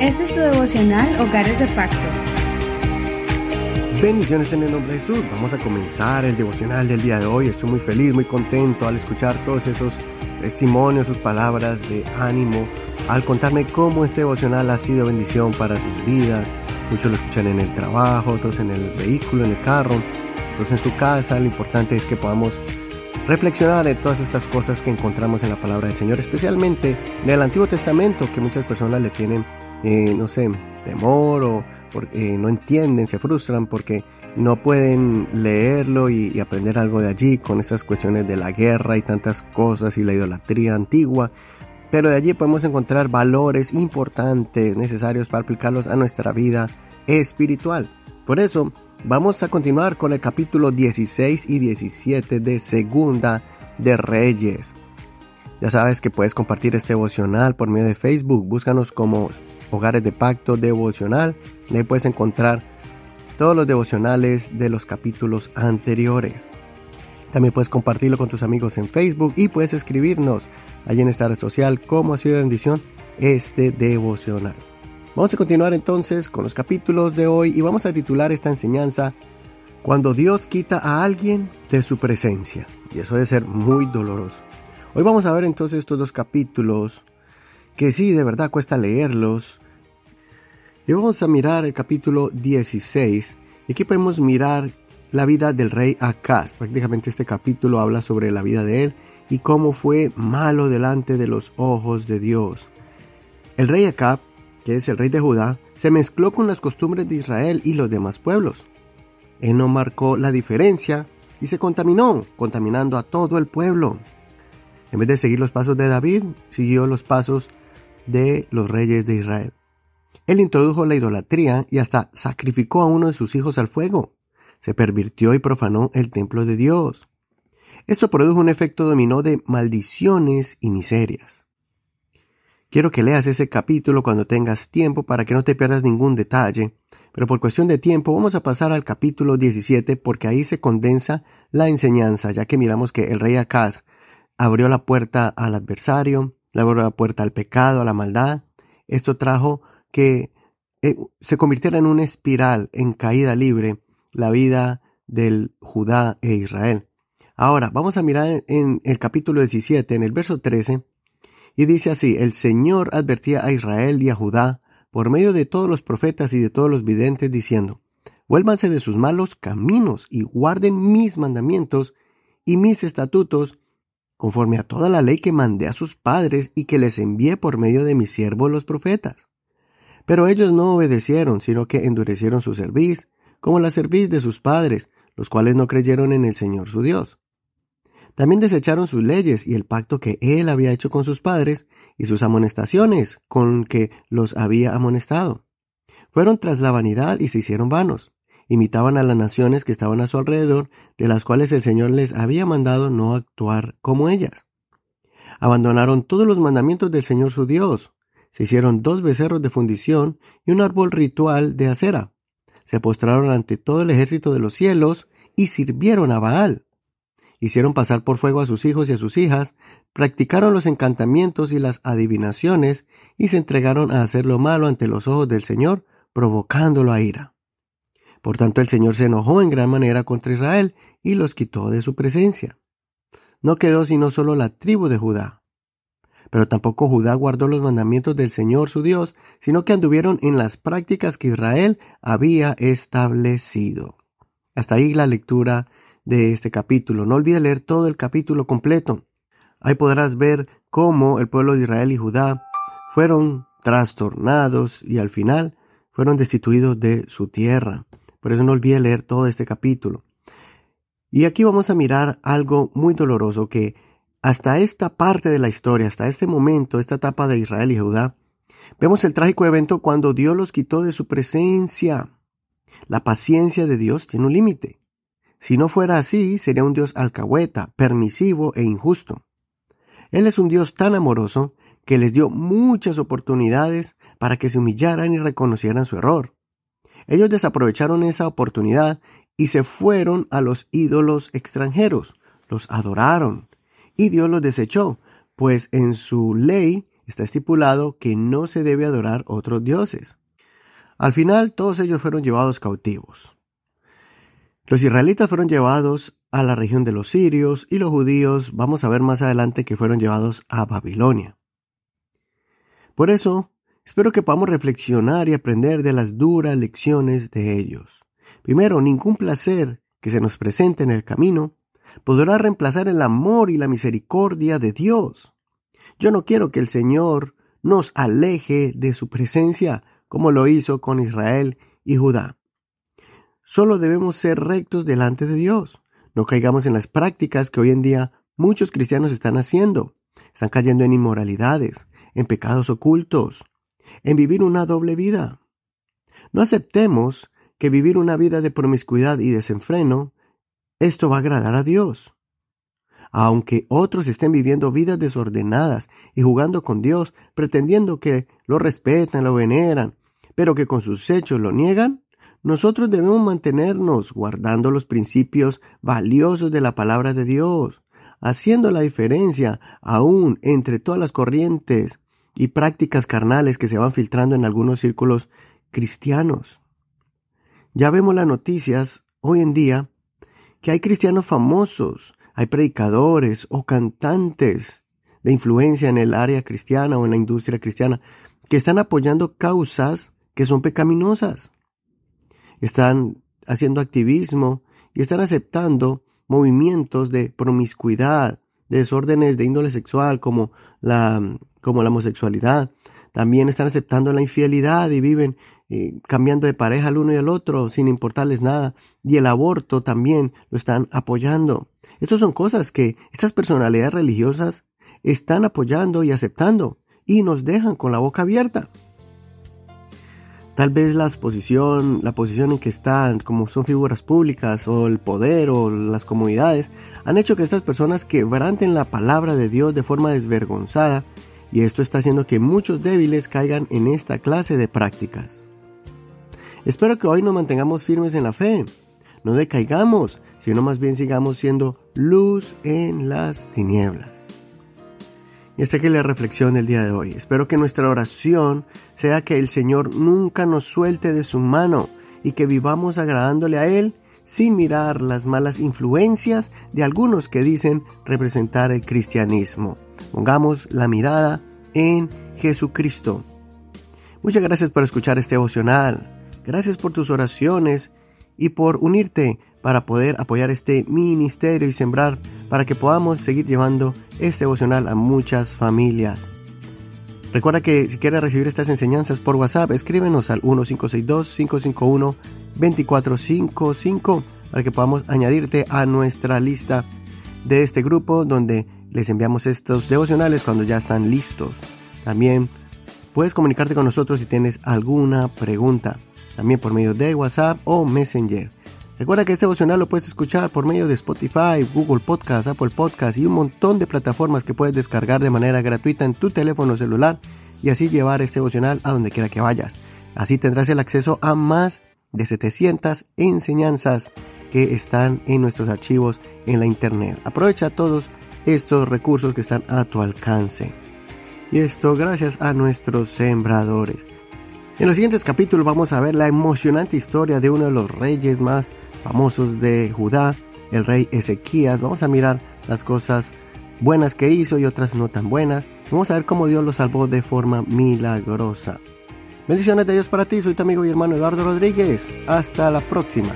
Este es tu devocional Hogares de Pacto. Bendiciones en el nombre de Jesús. Vamos a comenzar el devocional del día de hoy. Estoy muy feliz, muy contento al escuchar todos esos testimonios, sus palabras de ánimo, al contarme cómo este devocional ha sido bendición para sus vidas. Muchos lo escuchan en el trabajo, otros en el vehículo, en el carro, otros en su casa. Lo importante es que podamos reflexionar en todas estas cosas que encontramos en la palabra del Señor, especialmente en el Antiguo Testamento, que muchas personas le tienen eh, no sé, temor o porque no entienden, se frustran porque no pueden leerlo y, aprender algo de allí con esas cuestiones de la guerra y tantas cosas y la idolatría antigua. Pero de allí podemos encontrar valores importantes necesarios para aplicarlos a nuestra vida espiritual. Por eso, vamos a continuar con el capítulo 16 y 17 de Segunda de Reyes. Ya sabes que puedes compartir este devocional por medio de Facebook. Búscanos como Hogares de Pacto Devocional. Ahí puedes encontrar todos los devocionales de los capítulos anteriores. También puedes compartirlo con tus amigos en Facebook y puedes escribirnos allí en esta red social cómo ha sido de bendición este devocional. Vamos a continuar entonces con los capítulos de hoy y vamos a titular esta enseñanza Cuando Dios quita a alguien de su presencia. Y eso debe ser muy doloroso. Hoy vamos a ver entonces estos dos capítulos que sí, de verdad cuesta leerlos. Y vamos a mirar el capítulo 16. Y aquí podemos mirar la vida del rey Acaz. Prácticamente este capítulo habla sobre la vida de él y cómo fue malo delante de los ojos de Dios. El rey Acab, que es el rey de Judá, se mezcló con las costumbres de Israel y los demás pueblos. Él no marcó la diferencia y se contaminó, contaminando a todo el pueblo. En vez de seguir los pasos de David, siguió los pasos de los reyes de Israel. Él introdujo la idolatría y hasta sacrificó a uno de sus hijos al fuego. Se pervirtió y profanó el templo de Dios. Esto produjo un efecto dominó de maldiciones y miserias. Quiero que leas ese capítulo cuando tengas tiempo para que no te pierdas ningún detalle, pero por cuestión de tiempo vamos a pasar al capítulo 17 porque ahí se condensa la enseñanza, ya que miramos que el rey Acaz abrió la puerta al adversario, le abrió la puerta al pecado, a la maldad. Esto trajo que eh, se convirtiera en una espiral, en caída libre, la vida del Judá e Israel. Ahora, vamos a mirar en el capítulo 17, en el verso 13, y dice así, el Señor advertía a Israel y a Judá por medio de todos los profetas y de todos los videntes, diciendo, vuélvanse de sus malos caminos y guarden mis mandamientos y mis estatutos conforme a toda la ley que mandé a sus padres y que les envié por medio de mis siervos los profetas. Pero ellos no obedecieron, sino que endurecieron su cerviz, como la cerviz de sus padres, los cuales no creyeron en el Señor su Dios. También desecharon sus leyes y el pacto que él había hecho con sus padres y sus amonestaciones con que los había amonestado. Fueron tras la vanidad y se hicieron vanos imitaban a las naciones que estaban a su alrededor, de las cuales el Señor les había mandado no actuar como ellas. Abandonaron todos los mandamientos del Señor su Dios, se hicieron dos becerros de fundición y un árbol ritual de acera. Se postraron ante todo el ejército de los cielos y sirvieron a Baal. Hicieron pasar por fuego a sus hijos y a sus hijas, practicaron los encantamientos y las adivinaciones y se entregaron a hacer lo malo ante los ojos del Señor, provocándolo a ira. Por tanto, el Señor se enojó en gran manera contra Israel y los quitó de su presencia. No quedó sino solo la tribu de Judá. Pero tampoco Judá guardó los mandamientos del Señor su Dios, sino que anduvieron en las prácticas que Israel había establecido. Hasta ahí la lectura de este capítulo. No olvide leer todo el capítulo completo. Ahí podrás ver cómo el pueblo de Israel y Judá fueron trastornados y al final fueron destituidos de su tierra. Por eso no olvide leer todo este capítulo. Y aquí vamos a mirar algo muy doloroso que hasta esta parte de la historia, hasta este momento, esta etapa de Israel y Judá, vemos el trágico evento cuando Dios los quitó de su presencia. La paciencia de Dios tiene un límite. Si no fuera así, sería un Dios alcahueta, permisivo e injusto. Él es un Dios tan amoroso que les dio muchas oportunidades para que se humillaran y reconocieran su error. Ellos desaprovecharon esa oportunidad y se fueron a los ídolos extranjeros, los adoraron, y Dios los desechó, pues en su ley está estipulado que no se debe adorar otros dioses. Al final todos ellos fueron llevados cautivos. Los israelitas fueron llevados a la región de los sirios y los judíos, vamos a ver más adelante, que fueron llevados a Babilonia. Por eso, espero que podamos reflexionar y aprender de las duras lecciones de ellos. Primero, ningún placer que se nos presente en el camino podrá reemplazar el amor y la misericordia de Dios. Yo no quiero que el Señor nos aleje de su presencia como lo hizo con Israel y Judá. Solo debemos ser rectos delante de Dios. No caigamos en las prácticas que hoy en día muchos cristianos están haciendo. Están cayendo en inmoralidades, en pecados ocultos, en vivir una doble vida. No aceptemos que vivir una vida de promiscuidad y desenfreno, esto va a agradar a Dios. Aunque otros estén viviendo vidas desordenadas y jugando con Dios, pretendiendo que lo respetan, lo veneran, pero que con sus hechos lo niegan, nosotros debemos mantenernos guardando los principios valiosos de la palabra de Dios, haciendo la diferencia aún entre todas las corrientes y prácticas carnales que se van filtrando en algunos círculos cristianos. Ya vemos las noticias hoy en día que hay cristianos famosos, hay predicadores o cantantes de influencia en el área cristiana o en la industria cristiana que están apoyando causas que son pecaminosas están haciendo activismo y están aceptando movimientos de promiscuidad, de desórdenes de índole sexual como la, como la homosexualidad. También están aceptando la infidelidad y viven eh, cambiando de pareja al uno y al otro sin importarles nada. Y el aborto también lo están apoyando. Estas son cosas que estas personalidades religiosas están apoyando y aceptando y nos dejan con la boca abierta. Tal vez la posición, la posición en que están, como son figuras públicas, o el poder, o las comunidades, han hecho que estas personas quebranten la palabra de Dios de forma desvergonzada, y esto está haciendo que muchos débiles caigan en esta clase de prácticas. Espero que hoy nos mantengamos firmes en la fe, no decaigamos, sino más bien sigamos siendo luz en las tinieblas. Y hasta aquí la reflexión del día de hoy. Espero que nuestra oración sea que el Señor nunca nos suelte de su mano y que vivamos agradándole a Él sin mirar las malas influencias de algunos que dicen representar el cristianismo. Pongamos la mirada en Jesucristo. Muchas gracias por escuchar este devocional. Gracias por tus oraciones y por unirte para poder apoyar este ministerio y sembrar para que podamos seguir llevando este devocional a muchas familias. Recuerda que si quieres recibir estas enseñanzas por WhatsApp, escríbenos al 1562-551-2455 para que podamos añadirte a nuestra lista de este grupo donde les enviamos estos devocionales cuando ya están listos. También puedes comunicarte con nosotros si tienes alguna pregunta, también por medio de WhatsApp o Messenger. Recuerda que este devocional lo puedes escuchar por medio de Spotify, Google Podcast, Apple Podcast y un montón de plataformas que puedes descargar de manera gratuita en tu teléfono celular y así llevar este devocional a donde quiera que vayas. Así tendrás el acceso a más de 700 enseñanzas que están en nuestros archivos en la internet. Aprovecha todos estos recursos que están a tu alcance. Y esto gracias a nuestros sembradores. En los siguientes capítulos vamos a ver la emocionante historia de uno de los reyes más famosos de Judá, el rey Ezequías. Vamos a mirar las cosas buenas que hizo y otras no tan buenas. Vamos a ver cómo Dios lo salvó de forma milagrosa. Bendiciones de Dios para ti, soy tu amigo y hermano Eduardo Rodríguez. Hasta la próxima.